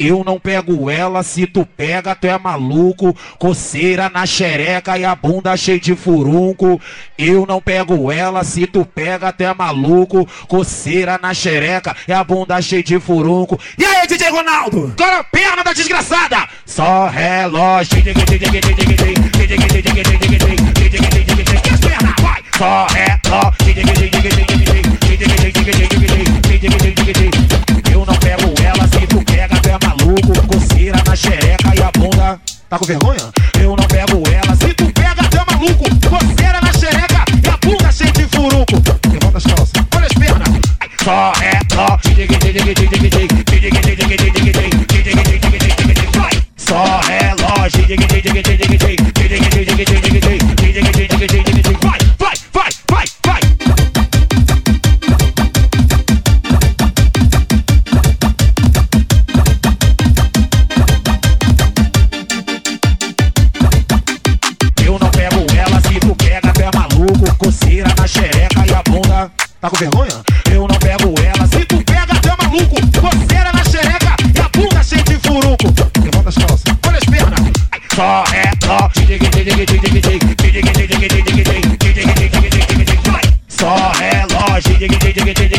Eu não pego ela, se tu pega, tu é maluco. Coceira na xereca e a bunda cheia de furunco. Eu não pego ela, se tu pega, tu é maluco. Coceira na xereca e a bunda cheia de furunco. E aí, DJ Ronaldo? Agora perna da desgraçada! Só relógio. Só relógio. Tá com vergonha? Eu não pego ela, se tu pega, é maluco. Coceira na xereca e a bunda cheia de furuco. Levanta as calças, olha as pernas. Só é. Só Tá com vergonha? Eu não pego ela, se tu pega, é maluco. Coceira na xereca e a bunda cheia de furuco. Levanta as calças, olha as pernas. Só é só. Só relógio.